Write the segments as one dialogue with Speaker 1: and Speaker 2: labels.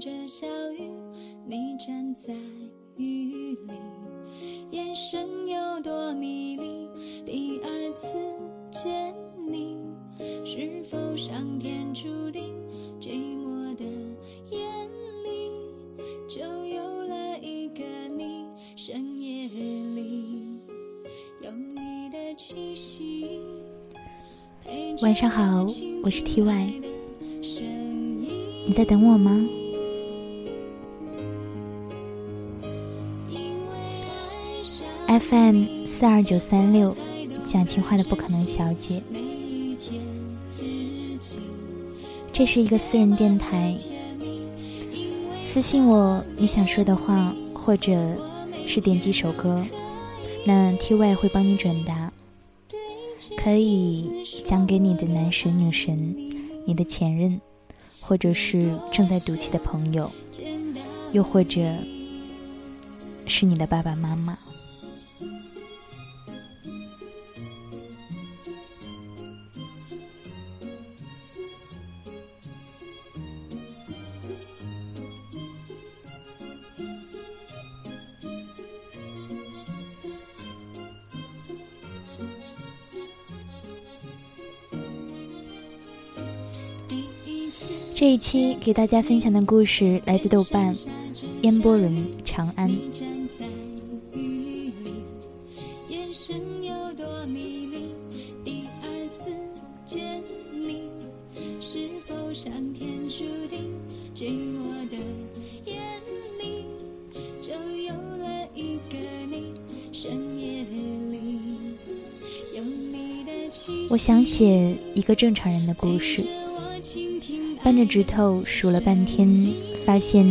Speaker 1: 着小雨，你站在雨里，眼神有多迷离。第二次见你，是否上天注定？寂寞的夜里，就有了一个你。深夜里，有你的气息。
Speaker 2: 晚上好，我是 T Y。你在等我吗？FM 四二九三六，讲情话的不可能小姐。这是一个私人电台，私信我你想说的话，或者是点几首歌，那 T Y 会帮你转达。可以讲给你的男神女神，你的前任。或者是正在赌气的朋友，又或者是你的爸爸妈妈。这一期给大家分享的故事来自豆瓣，烟波人长安。我想写一个正常人的故事。扳着指头数了半天，发现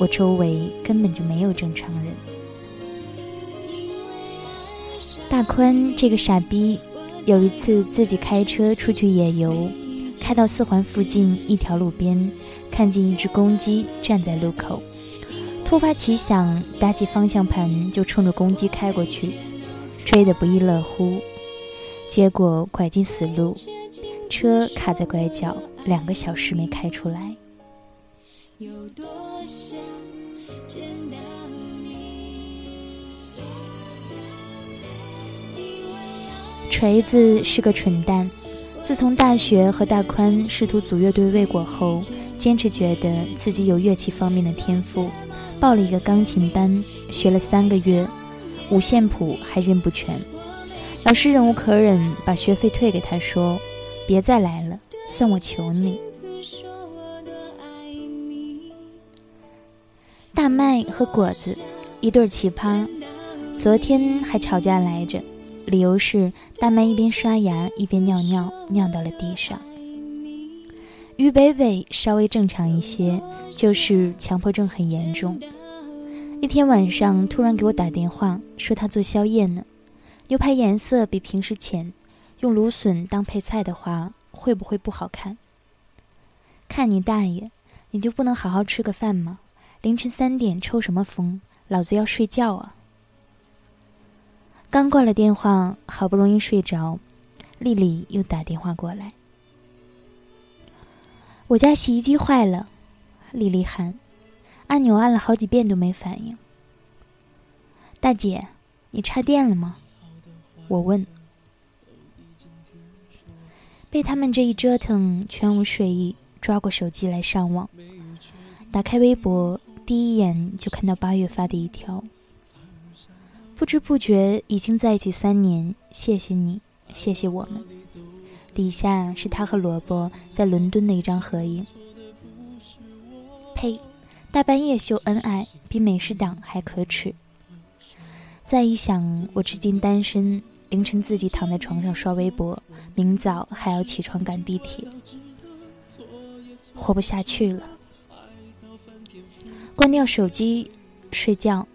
Speaker 2: 我周围根本就没有正常人。大宽这个傻逼，有一次自己开车出去野游，开到四环附近一条路边，看见一只公鸡站在路口，突发奇想，打起方向盘就冲着公鸡开过去，追得不亦乐乎，结果拐进死路，车卡在拐角。两个小时没开出来。锤子是个蠢蛋，自从大学和大宽试图组乐队未果后，坚持觉得自己有乐器方面的天赋，报了一个钢琴班，学了三个月，五线谱还认不全。老师忍无可忍，把学费退给他，说：“别再来了。”算我求你，大麦和果子，一对奇葩，昨天还吵架来着，理由是大麦一边刷牙一边尿尿，尿到了地上。于北北稍微正常一些，就是强迫症很严重。一天晚上突然给我打电话，说他做宵夜呢，牛排颜色比平时浅，用芦笋当配菜的话。会不会不好看？看你大爷！你就不能好好吃个饭吗？凌晨三点抽什么风？老子要睡觉啊！刚挂了电话，好不容易睡着，丽丽又打电话过来。我家洗衣机坏了，丽丽喊，按钮按了好几遍都没反应。大姐，你插电了吗？我问。被他们这一折腾，全无睡意，抓过手机来上网，打开微博，第一眼就看到八月发的一条。不知不觉已经在一起三年，谢谢你，谢谢我们。底下是他和萝卜在伦敦的一张合影。呸！大半夜秀恩爱，比美食党还可耻。再一想，我至今单身。凌晨自己躺在床上刷微博，明早还要起床赶地铁，活不下去了。关掉手机，睡觉。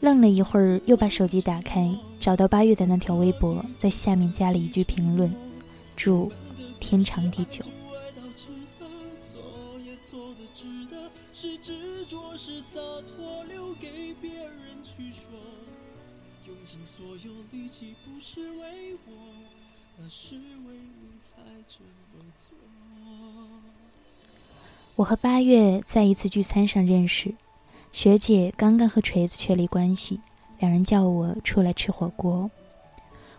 Speaker 2: 愣了一会儿，又把手机打开，找到八月的那条微博，在下面加了一句评论：“祝天长地久。”用尽所有力气不是为我那是为你才这么做我和八月在一次聚餐上认识，学姐刚刚和锤子确立关系，两人叫我出来吃火锅，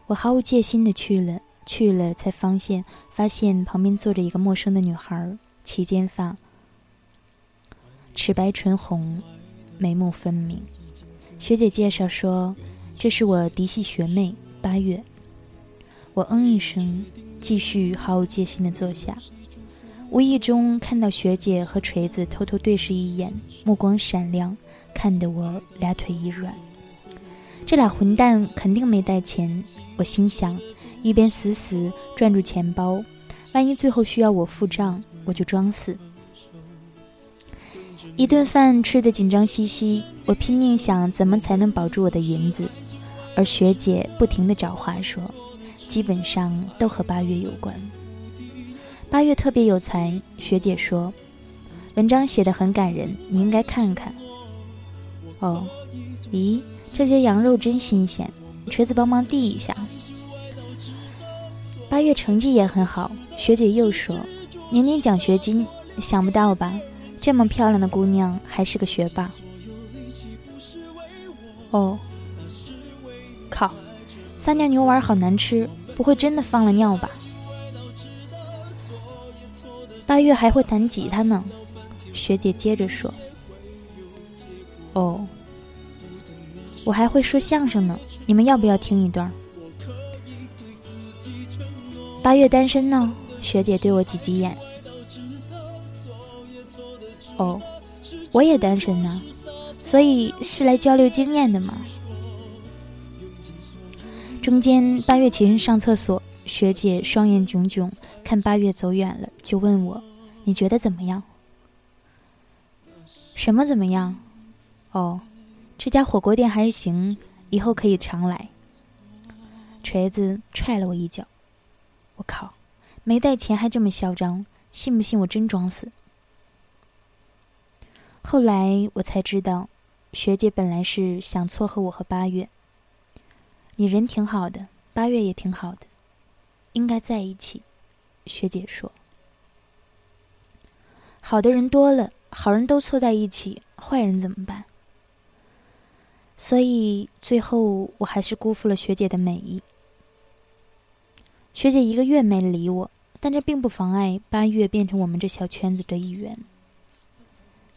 Speaker 2: 我毫无戒心的去了，去了才发现，发现旁边坐着一个陌生的女孩，齐肩发，齿白唇红，眉目分明。学姐介绍说，这是我嫡系学妹八月。我嗯一声，继续毫无戒心的坐下。无意中看到学姐和锤子偷偷对视一眼，目光闪亮，看得我俩腿一软。这俩混蛋肯定没带钱，我心想，一边死死攥住钱包，万一最后需要我付账，我就装死。一顿饭吃得紧张兮兮，我拼命想怎么才能保住我的银子，而学姐不停地找话说，基本上都和八月有关。八月特别有才，学姐说，文章写得很感人，你应该看看。哦，咦，这些羊肉真新鲜，锤子帮忙递一下。八月成绩也很好，学姐又说，年年奖学金，想不到吧？这么漂亮的姑娘还是个学霸。哦，撒尿牛丸好难吃，不会真的放了尿吧？八月还会弹吉他呢，学姐接着说：“哦，我还会说相声呢，你们要不要听一段？”八月单身呢，学姐对我挤挤眼。哦，我也单身呢，所以是来交流经验的嘛。中间八月起身上厕所。学姐双眼炯炯，看八月走远了，就问我：“你觉得怎么样？”“什么怎么样？”“哦，这家火锅店还行，以后可以常来。”锤子踹了我一脚，“我靠，没带钱还这么嚣张，信不信我真装死？”后来我才知道，学姐本来是想撮合我和八月。你人挺好的，八月也挺好的。应该在一起，学姐说。好的人多了，好人都凑在一起，坏人怎么办？所以最后我还是辜负了学姐的美意。学姐一个月没理我，但这并不妨碍八月变成我们这小圈子的一员。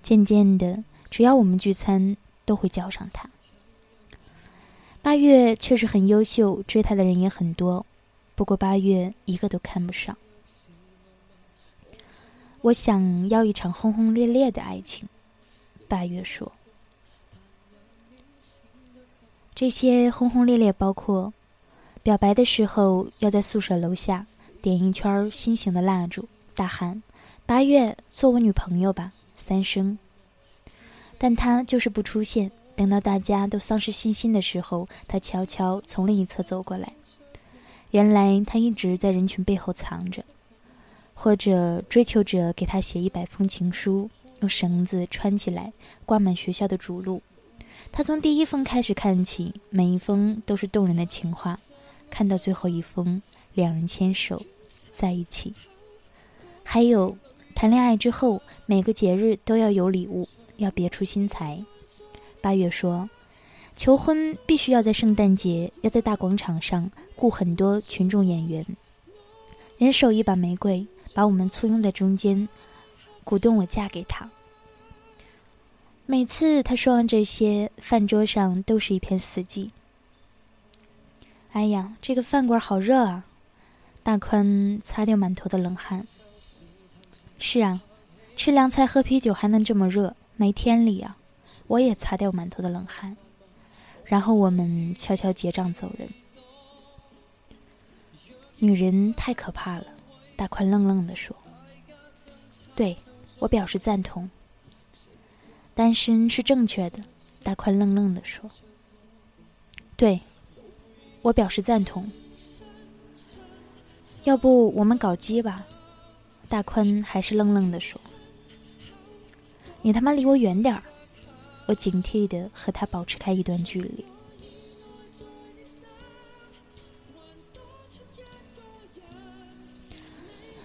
Speaker 2: 渐渐的，只要我们聚餐，都会叫上他。八月确实很优秀，追她的人也很多。不过八月一个都看不上。我想要一场轰轰烈烈的爱情，八月说。这些轰轰烈烈包括：表白的时候要在宿舍楼下点一圈心形的蜡烛，大喊“八月做我女朋友吧”三声。但他就是不出现。等到大家都丧失信心的时候，他悄悄从另一侧走过来。原来他一直在人群背后藏着，或者追求者给他写一百封情书，用绳子穿起来，挂满学校的主路。他从第一封开始看起，每一封都是动人的情话，看到最后一封，两人牵手在一起。还有，谈恋爱之后，每个节日都要有礼物，要别出心裁。八月说。求婚必须要在圣诞节，要在大广场上雇很多群众演员，人手一把玫瑰，把我们簇拥在中间，鼓动我嫁给他。每次他说完这些，饭桌上都是一片死寂。哎呀，这个饭馆好热啊！大宽擦掉满头的冷汗。是啊，吃凉菜喝啤酒还能这么热，没天理啊！我也擦掉满头的冷汗。然后我们悄悄结账走人。女人太可怕了，大宽愣愣地说：“对，我表示赞同。单身是正确的。”大宽愣愣地说：“对，我表示赞同。要不我们搞基吧？”大宽还是愣愣地说：“你他妈离我远点儿！”我警惕的和他保持开一段距离。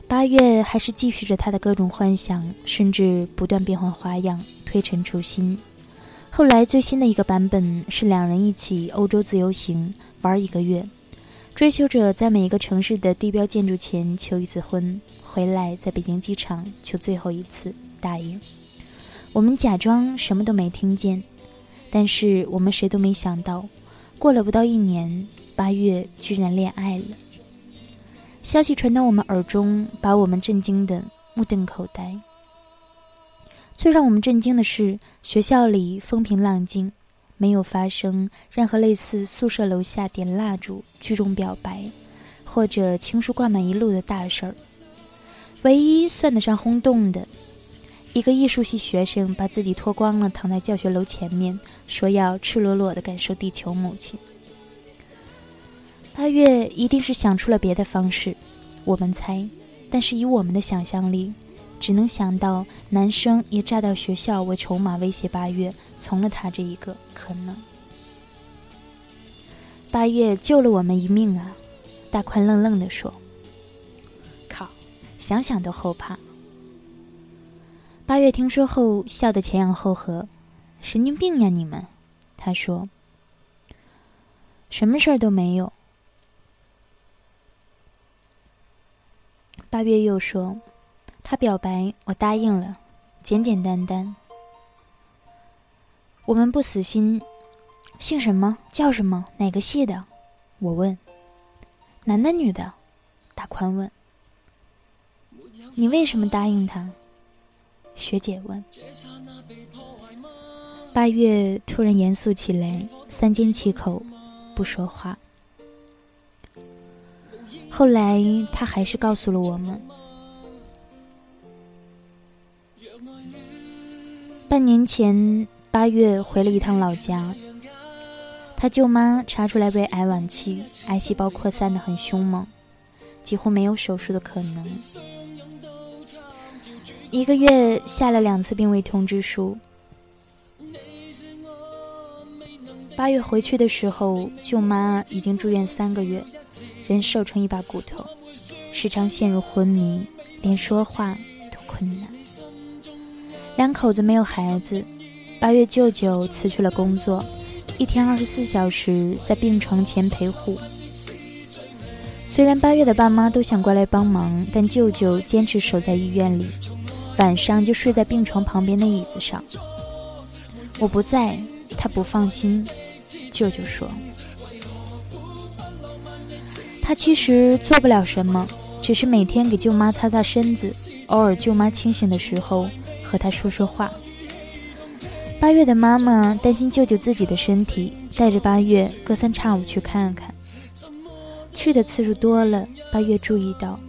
Speaker 2: 八月还是继续着他的各种幻想，甚至不断变换花样，推陈出新。后来最新的一个版本是两人一起欧洲自由行玩一个月，追求者在每一个城市的地标建筑前求一次婚，回来在北京机场求最后一次答应。我们假装什么都没听见，但是我们谁都没想到，过了不到一年，八月居然恋爱了。消息传到我们耳中，把我们震惊的目瞪口呆。最让我们震惊的是，学校里风平浪静，没有发生任何类似宿舍楼下点蜡烛、聚众表白，或者情书挂满一路的大事儿。唯一算得上轰动的，一个艺术系学生把自己脱光了，躺在教学楼前面，说要赤裸裸的感受地球母亲。八月一定是想出了别的方式，我们猜，但是以我们的想象力。只能想到男生以炸掉学校为筹码威胁八月，从了他这一个可能。八月救了我们一命啊！大宽愣愣地说：“靠，想想都后怕。”八月听说后笑得前仰后合：“神经病呀你们！”他说：“什么事儿都没有。”八月又说。他表白，我答应了，简简单单。我们不死心，姓什么叫什么，哪个系的？我问。男的女的？大宽问。你为什么答应他？学姐问。八月突然严肃起来，三缄其口，不说话。后来他还是告诉了我们。半年前八月回了一趟老家，他舅妈查出来为癌晚期，癌细胞扩散的很凶猛，几乎没有手术的可能。一个月下了两次病危通知书。八月回去的时候，舅妈已经住院三个月，人瘦成一把骨头，时常陷入昏迷，连说话都困难。两口子没有孩子，八月舅舅辞去了工作，一天二十四小时在病床前陪护。虽然八月的爸妈都想过来帮忙，但舅舅坚持守在医院里，晚上就睡在病床旁边的椅子上。我不在，他不放心。舅舅说：“他其实做不了什么，只是每天给舅妈擦擦身子，偶尔舅妈清醒的时候。”和他说说话。八月的妈妈担心舅舅自己的身体，带着八月隔三差五去看看。去的次数多了，八月注意到，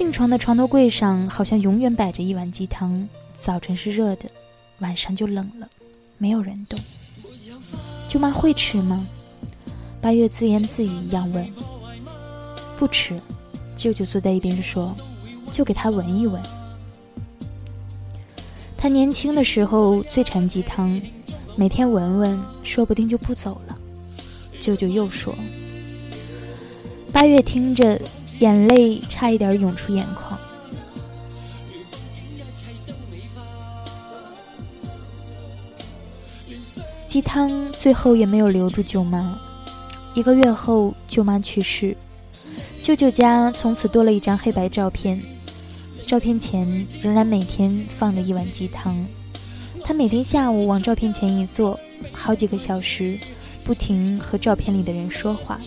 Speaker 2: 病床的床头柜上好像永远摆着一碗鸡汤，早晨是热的，晚上就冷了，没有人动。舅妈会吃吗？八月自言自语一样问。不吃。舅舅坐在一边说：“就给他闻一闻。”他年轻的时候最馋鸡汤，每天闻闻，说不定就不走了。舅舅又说：“八月听着，眼泪差一点涌出眼眶。”鸡汤最后也没有留住舅妈。一个月后，舅妈去世，舅舅家从此多了一张黑白照片。照片前仍然每天放着一碗鸡汤，他每天下午往照片前一坐，好几个小时，不停和照片里的人说话。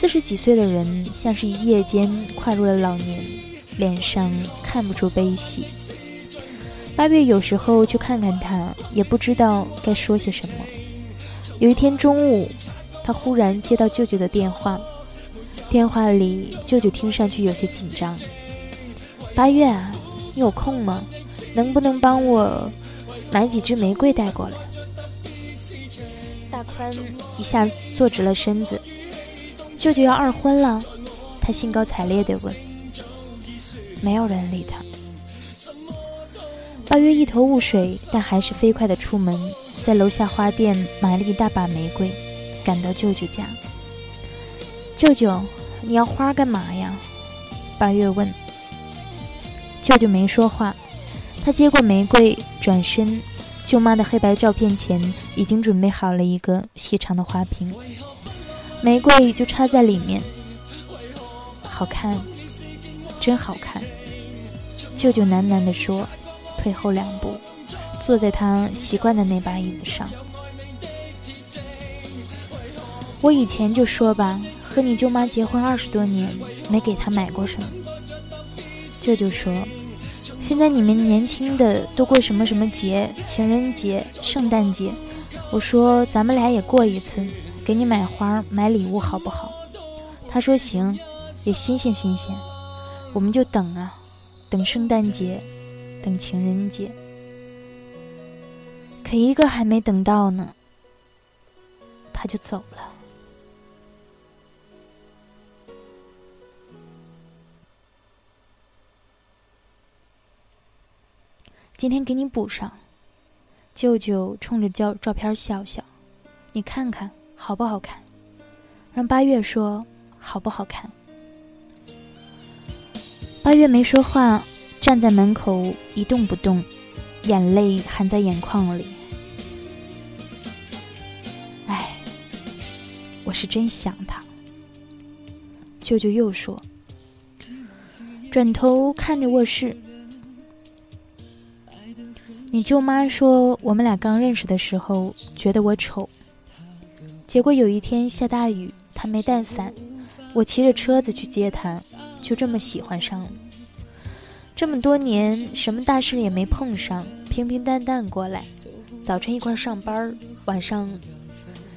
Speaker 2: 四十几岁的人像是一夜间跨入了老年，脸上看不出悲喜。八月有时候去看看他，也不知道该说些什么。有一天中午，他忽然接到舅舅的电话，电话里舅舅听上去有些紧张。八月啊，你有空吗？能不能帮我买几支玫瑰带过来？大宽一下坐直了身子。舅舅要二婚了，他兴高采烈地问。没有人理他。八月一头雾水，但还是飞快地出门，在楼下花店买了一大把玫瑰，赶到舅舅家。舅舅，你要花干嘛呀？八月问。舅舅没说话，他接过玫瑰，转身，舅妈的黑白照片前已经准备好了一个细长的花瓶，玫瑰就插在里面。好看，真好看。舅舅喃喃地说，退后两步，坐在他习惯的那把椅子上。我以前就说吧，和你舅妈结婚二十多年，没给她买过什么。舅舅说，现在你们年轻的都过什么什么节，情人节、圣诞节。我说咱们俩也过一次，给你买花、买礼物好不好？他说行。也新鲜新鲜，我们就等啊，等圣诞节，等情人节，可一个还没等到呢，他就走了。今天给你补上，舅舅冲着照照片笑笑，你看看好不好看？让八月说好不好看？八月没说话，站在门口一动不动，眼泪含在眼眶里。哎，我是真想他。舅舅又说，转头看着卧室。你舅妈说，我们俩刚认识的时候觉得我丑，结果有一天下大雨，他没带伞，我骑着车子去接他。就这么喜欢上了。这么多年，什么大事也没碰上，平平淡淡过来。早晨一块上班，晚上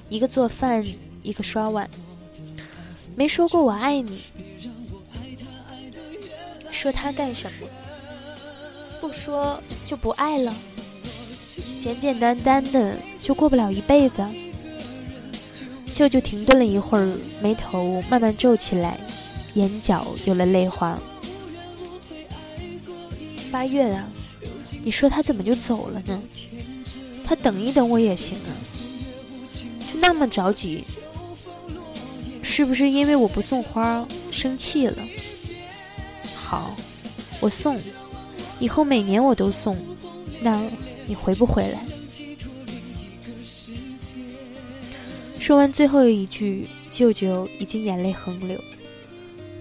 Speaker 2: 一个做饭，一个刷碗。没说过我爱你，说他干什么？不说就不爱了。简简单单的就过不了一辈子。舅舅停顿了一会儿，眉头慢慢皱起来。眼角有了泪花。八月啊，你说他怎么就走了呢？他等一等我也行啊，就那么着急，是不是因为我不送花生气了？好，我送，以后每年我都送。那你回不回来？说完最后一句，舅舅已经眼泪横流。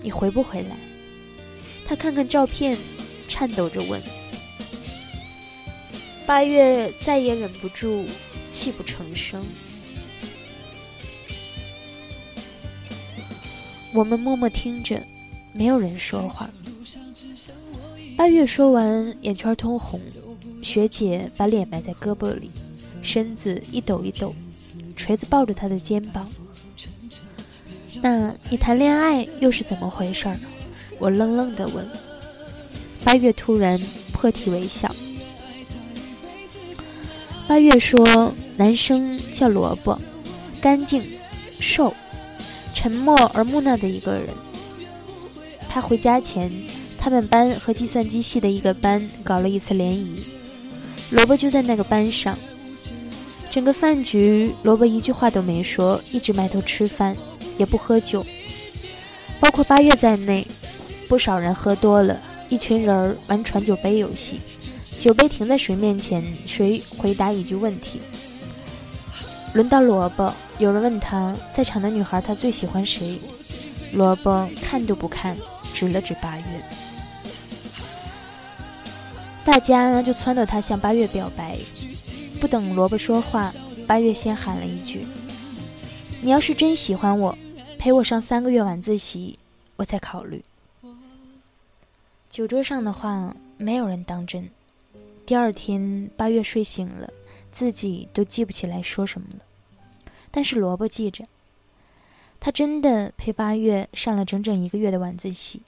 Speaker 2: 你回不回来？他看看照片，颤抖着问。八月再也忍不住，泣不成声。我们默默听着，没有人说话。八月说完，眼圈通红，学姐把脸埋在胳膊里，身子一抖一抖，锤子抱着他的肩膀。那你谈恋爱又是怎么回事儿？我愣愣的问。八月突然破涕为笑。八月说：“男生叫萝卜，干净、瘦、沉默而木讷的一个人。他回家前，他们班和计算机系的一个班搞了一次联谊，萝卜就在那个班上。整个饭局，萝卜一句话都没说，一直埋头吃饭。”也不喝酒，包括八月在内，不少人喝多了，一群人玩传酒杯游戏，酒杯停在谁面前，谁回答一句问题。轮到萝卜，有人问他在场的女孩他最喜欢谁，萝卜看都不看，指了指八月。大家就撺掇他向八月表白，不等萝卜说话，八月先喊了一句。你要是真喜欢我，陪我上三个月晚自习，我再考虑。酒桌上的话，没有人当真。第二天，八月睡醒了，自己都记不起来说什么了。但是萝卜记着，他真的陪八月上了整整一个月的晚自习。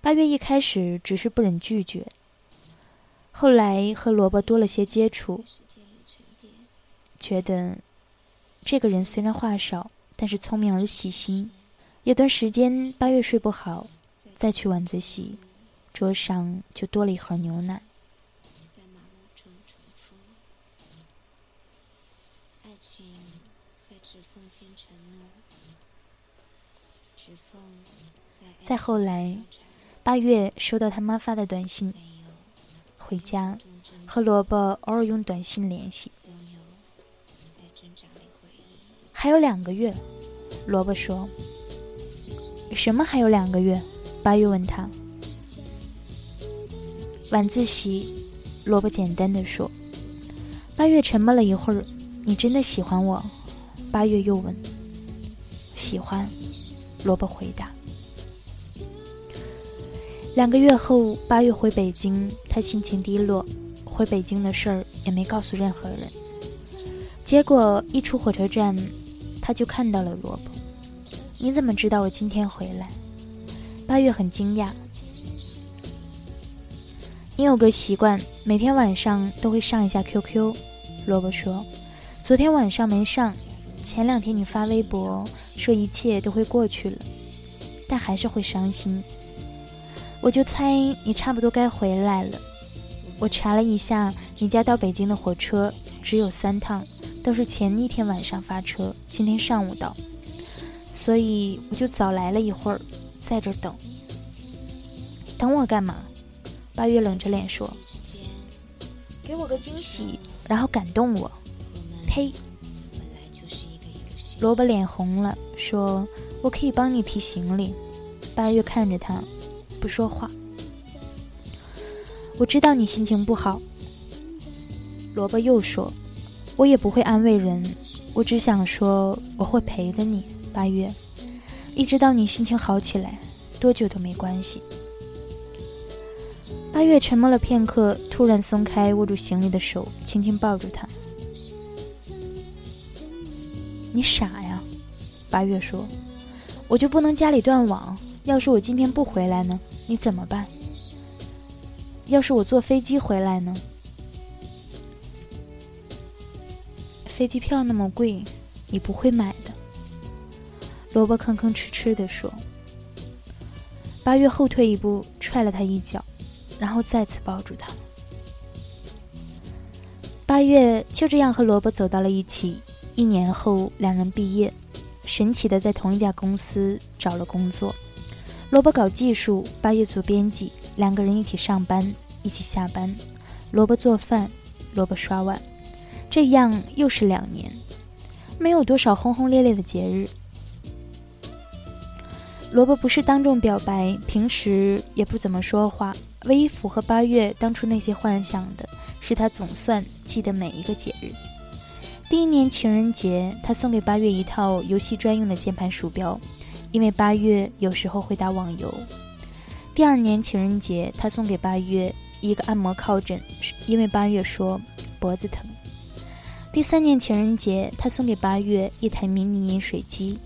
Speaker 2: 八月一开始只是不忍拒绝，后来和萝卜多了些接触，觉得。这个人虽然话少，但是聪明而细心。有段时间八月睡不好，再去晚自习，桌上就多了一盒牛奶。再后来，八月收到他妈发的短信，回家和萝卜偶尔用短信联系。还有两个月，萝卜说。什么还有两个月？八月问他。晚自习，萝卜简单的说。八月沉默了一会儿，你真的喜欢我？八月又问。喜欢，萝卜回答。两个月后，八月回北京，他心情低落，回北京的事儿也没告诉任何人。结果一出火车站，他就看到了萝卜。你怎么知道我今天回来？八月很惊讶。你有个习惯，每天晚上都会上一下 QQ。萝卜说：“昨天晚上没上，前两天你发微博说一切都会过去了，但还是会伤心。我就猜你差不多该回来了。我查了一下，你家到北京的火车只有三趟，都是前一天晚上发车，今天上午到。”所以我就早来了一会儿，在这等。等我干嘛？八月冷着脸说：“给我个惊喜，然后感动我。”呸！萝卜脸红了，说：“我可以帮你提行李。”八月看着他，不说话。我知道你心情不好。萝卜又说：“我也不会安慰人，我只想说我会陪着你。”八月，一直到你心情好起来，多久都没关系。八月沉默了片刻，突然松开握住行李的手，轻轻抱住他。你傻呀，八月说，我就不能家里断网？要是我今天不回来呢？你怎么办？要是我坐飞机回来呢？飞机票那么贵，你不会买的。萝卜吭吭哧哧地说：“八月后退一步，踹了他一脚，然后再次抱住他。八月就这样和萝卜走到了一起。一年后，两人毕业，神奇的在同一家公司找了工作。萝卜搞技术，八月做编辑，两个人一起上班，一起下班。萝卜做饭，萝卜刷碗，这样又是两年，没有多少轰轰烈烈的节日。”萝卜不是当众表白，平时也不怎么说话。唯一符合八月当初那些幻想的，是他总算记得每一个节日。第一年情人节，他送给八月一套游戏专用的键盘鼠标，因为八月有时候会打网游。第二年情人节，他送给八月一个按摩靠枕，因为八月说脖子疼。第三年情人节，他送给八月一台迷你饮水机。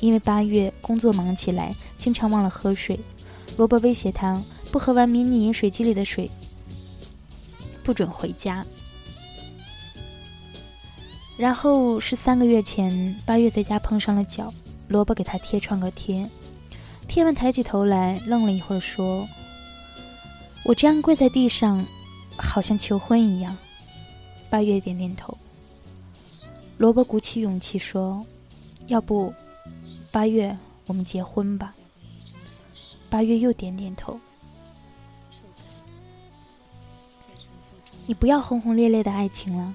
Speaker 2: 因为八月工作忙起来，经常忘了喝水。萝卜威胁他，不喝完迷你饮水机里的水，不准回家。然后是三个月前，八月在家碰上了脚，萝卜给他贴创可贴。贴完抬起头来，愣了一会儿，说：“我这样跪在地上，好像求婚一样。”八月点点头。萝卜鼓起勇气说：“要不？”八月，我们结婚吧。八月又点点头。你不要轰轰烈烈的爱情了。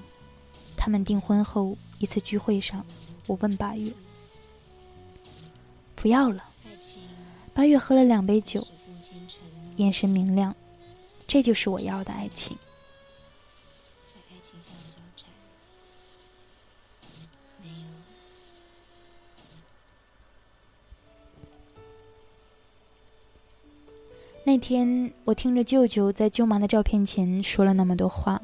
Speaker 2: 他们订婚后一次聚会上，我问八月：“不要了。”八月喝了两杯酒，眼神明亮。这就是我要的爱情。那天，我听着舅舅在舅妈的照片前说了那么多话，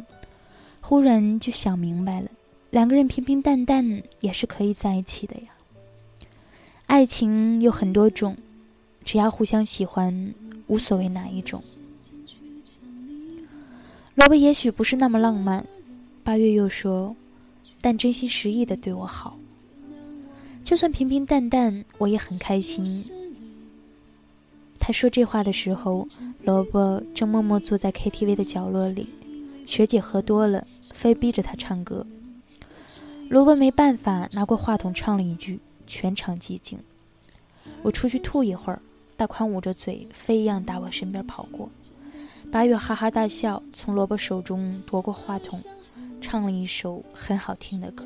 Speaker 2: 忽然就想明白了：两个人平平淡淡也是可以在一起的呀。爱情有很多种，只要互相喜欢，无所谓哪一种。萝卜也许不是那么浪漫，八月又说，但真心实意的对我好。就算平平淡淡，我也很开心。他说这话的时候，萝卜正默默坐在 KTV 的角落里。学姐喝多了，非逼着他唱歌。萝卜没办法，拿过话筒唱了一句，全场寂静。
Speaker 1: 我出去吐一会儿，大宽捂着嘴，飞一样打我身边跑过。八月哈哈大笑，从萝卜手中夺过话筒，唱了一首很好听的歌。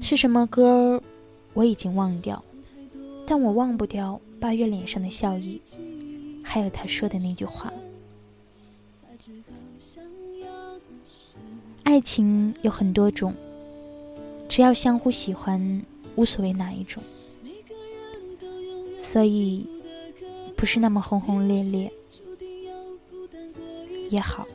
Speaker 1: 是什么歌？我已经忘掉，但我忘不掉八月脸上的笑意，还有他说的那句话。爱情有很多种，只要相互喜欢，无所谓哪一种。所以，不是那么轰轰烈烈也好。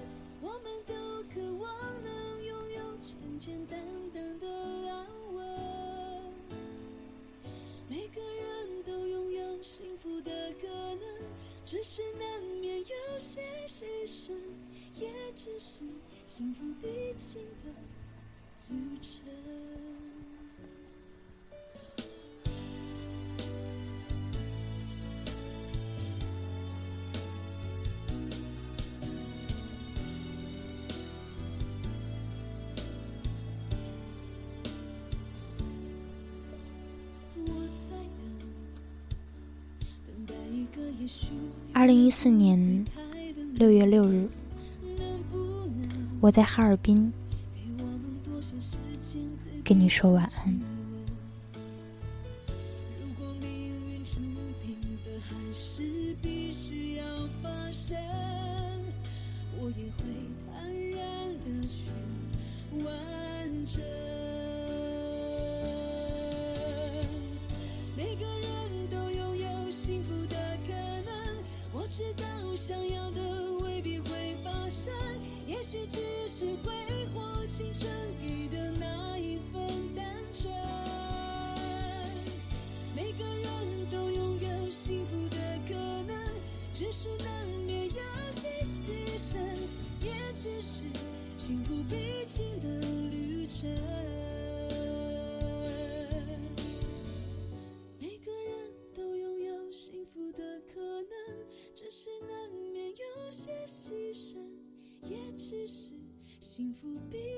Speaker 1: 二零一四年六月六日。我在哈尔滨，跟你说晚安。幸福比